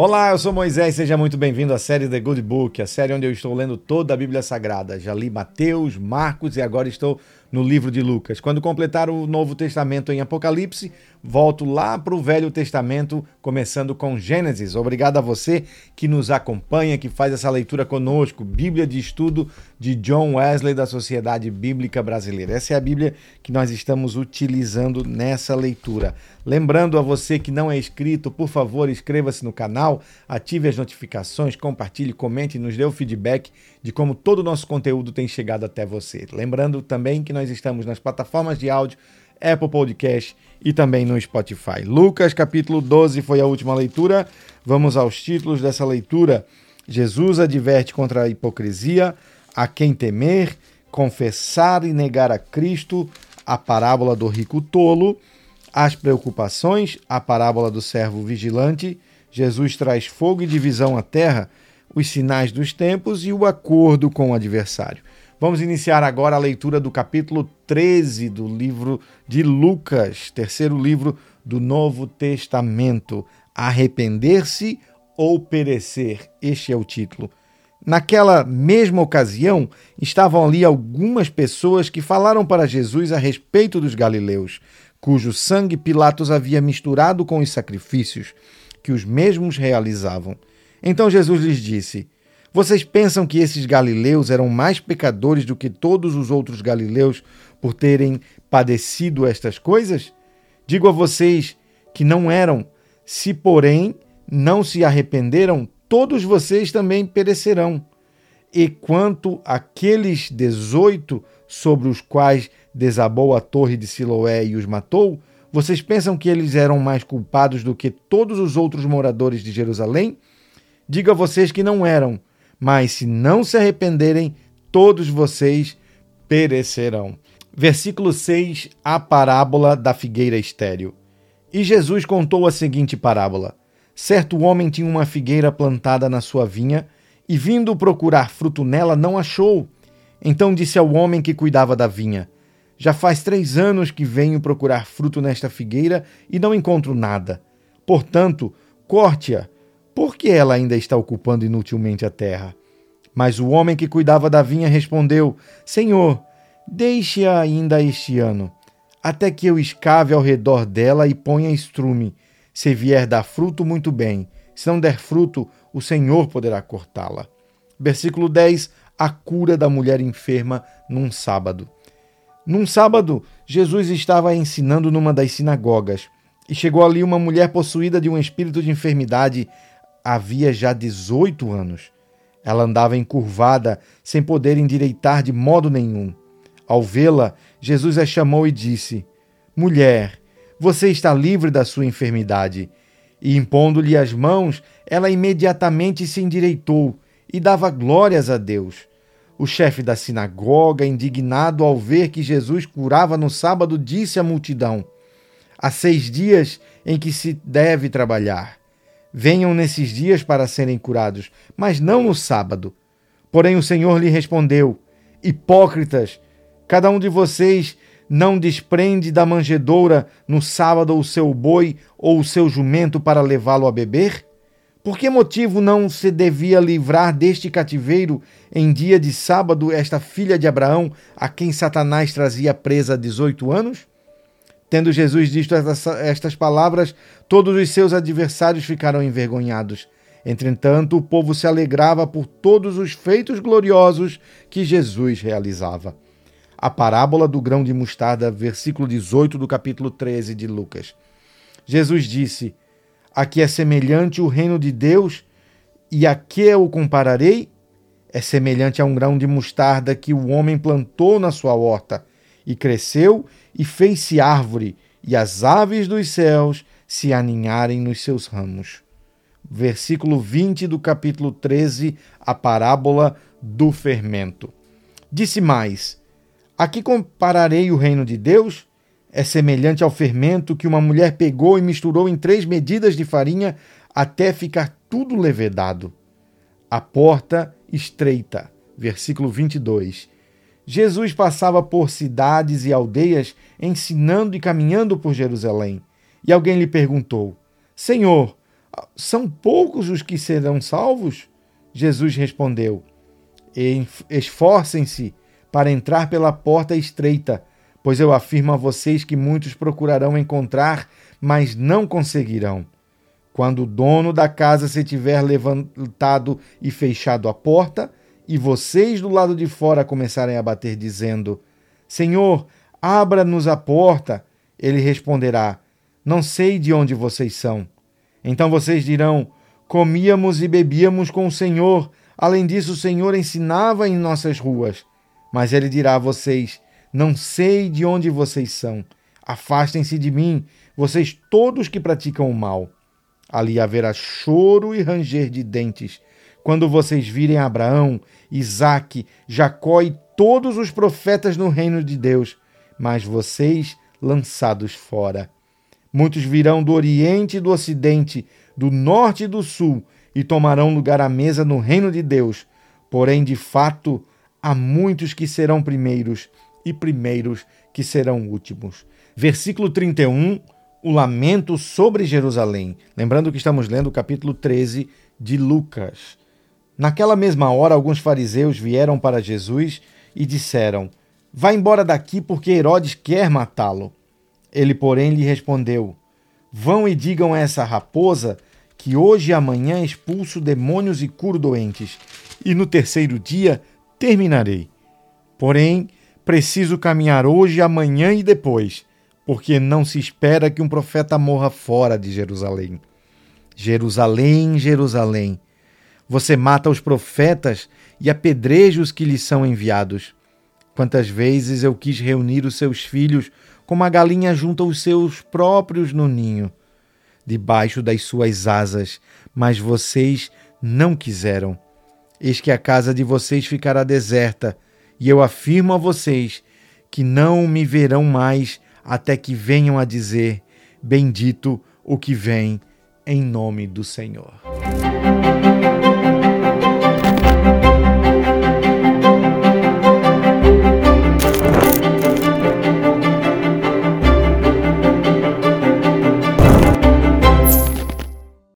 Olá, eu sou Moisés, seja muito bem-vindo à série The Good Book, a série onde eu estou lendo toda a Bíblia Sagrada. Já li Mateus, Marcos e agora estou no livro de Lucas. Quando completar o Novo Testamento em Apocalipse, volto lá para o Velho Testamento, começando com Gênesis. Obrigado a você que nos acompanha, que faz essa leitura conosco. Bíblia de Estudo de John Wesley da Sociedade Bíblica Brasileira. Essa é a Bíblia que nós estamos utilizando nessa leitura. Lembrando a você que não é inscrito, por favor, inscreva-se no canal, ative as notificações, compartilhe, comente e nos dê o feedback de como todo o nosso conteúdo tem chegado até você. Lembrando também que nós estamos nas plataformas de áudio Apple Podcast e também no Spotify. Lucas capítulo 12 foi a última leitura. Vamos aos títulos dessa leitura. Jesus adverte contra a hipocrisia, a quem temer, confessar e negar a Cristo, a parábola do rico tolo, as preocupações, a parábola do servo vigilante, Jesus traz fogo e divisão à terra, os sinais dos tempos e o acordo com o adversário. Vamos iniciar agora a leitura do capítulo 13 do livro de Lucas, terceiro livro do Novo Testamento. Arrepender-se ou perecer. Este é o título. Naquela mesma ocasião, estavam ali algumas pessoas que falaram para Jesus a respeito dos galileus, cujo sangue Pilatos havia misturado com os sacrifícios que os mesmos realizavam. Então Jesus lhes disse: vocês pensam que esses galileus eram mais pecadores do que todos os outros galileus por terem padecido estas coisas? Digo a vocês que não eram. Se, porém, não se arrependeram, todos vocês também perecerão. E quanto àqueles dezoito sobre os quais desabou a torre de Siloé e os matou, vocês pensam que eles eram mais culpados do que todos os outros moradores de Jerusalém? Digo a vocês que não eram mas se não se arrependerem, todos vocês perecerão. Versículo 6, a parábola da figueira estéril. E Jesus contou a seguinte parábola: Certo homem tinha uma figueira plantada na sua vinha, e vindo procurar fruto nela, não achou. Então disse ao homem que cuidava da vinha: Já faz três anos que venho procurar fruto nesta figueira e não encontro nada. Portanto, corte-a porque ela ainda está ocupando inutilmente a terra? Mas o homem que cuidava da vinha respondeu: Senhor, deixe-a ainda este ano, até que eu escave ao redor dela e ponha estrume. Se vier dar fruto, muito bem. Se não der fruto, o Senhor poderá cortá-la. Versículo 10: A cura da mulher enferma num sábado. Num sábado, Jesus estava ensinando numa das sinagogas e chegou ali uma mulher possuída de um espírito de enfermidade havia já 18 anos. Ela andava encurvada, sem poder endireitar de modo nenhum. Ao vê-la, Jesus a chamou e disse: Mulher, você está livre da sua enfermidade. E impondo-lhe as mãos, ela imediatamente se endireitou e dava glórias a Deus. O chefe da sinagoga, indignado ao ver que Jesus curava no sábado, disse à multidão: Há seis dias em que se deve trabalhar. Venham nesses dias para serem curados, mas não no sábado. Porém o Senhor lhe respondeu: Hipócritas, cada um de vocês não desprende da manjedoura no sábado o seu boi ou o seu jumento para levá-lo a beber? Por que motivo não se devia livrar deste cativeiro em dia de sábado esta filha de Abraão, a quem Satanás trazia presa há 18 anos? Tendo Jesus dito estas palavras, todos os seus adversários ficaram envergonhados. Entretanto, o povo se alegrava por todos os feitos gloriosos que Jesus realizava. A parábola do grão de mostarda, versículo 18 do capítulo 13 de Lucas. Jesus disse: A que é semelhante o reino de Deus, e a que o compararei? É semelhante a um grão de mostarda que o homem plantou na sua horta e cresceu e fez-se árvore, e as aves dos céus se aninharem nos seus ramos. Versículo 20 do capítulo 13, a parábola do fermento. Disse mais: Aqui compararei o reino de Deus? É semelhante ao fermento que uma mulher pegou e misturou em três medidas de farinha até ficar tudo levedado. A porta estreita. Versículo 22 Jesus passava por cidades e aldeias, ensinando e caminhando por Jerusalém. E alguém lhe perguntou: Senhor, São poucos os que serão salvos? Jesus respondeu: Esforcem-se para entrar pela porta estreita, pois eu afirmo a vocês que muitos procurarão encontrar, mas não conseguirão. Quando o dono da casa se tiver levantado e fechado a porta, e vocês do lado de fora começarem a bater, dizendo: Senhor, abra-nos a porta, ele responderá: Não sei de onde vocês são. Então vocês dirão: Comíamos e bebíamos com o Senhor. Além disso, o Senhor ensinava em nossas ruas. Mas ele dirá a vocês: Não sei de onde vocês são. Afastem-se de mim, vocês todos que praticam o mal. Ali haverá choro e ranger de dentes, quando vocês virem Abraão, Isaque, Jacó e todos os profetas no reino de Deus, mas vocês lançados fora. Muitos virão do Oriente e do Ocidente, do Norte e do Sul, e tomarão lugar à mesa no reino de Deus. Porém, de fato, há muitos que serão primeiros e primeiros que serão últimos. Versículo 31, o lamento sobre Jerusalém. Lembrando que estamos lendo o capítulo 13 de Lucas. Naquela mesma hora, alguns fariseus vieram para Jesus e disseram: Vá embora daqui, porque Herodes quer matá-lo. Ele, porém, lhe respondeu: Vão e digam a essa raposa que hoje e amanhã expulso demônios e curo doentes, e no terceiro dia terminarei. Porém, preciso caminhar hoje, amanhã e depois, porque não se espera que um profeta morra fora de Jerusalém. Jerusalém, Jerusalém, você mata os profetas e apedreja os que lhes são enviados. Quantas vezes eu quis reunir os seus filhos como a galinha junta os seus próprios no ninho, debaixo das suas asas, mas vocês não quiseram. Eis que a casa de vocês ficará deserta, e eu afirmo a vocês que não me verão mais até que venham a dizer: Bendito o que vem em nome do Senhor.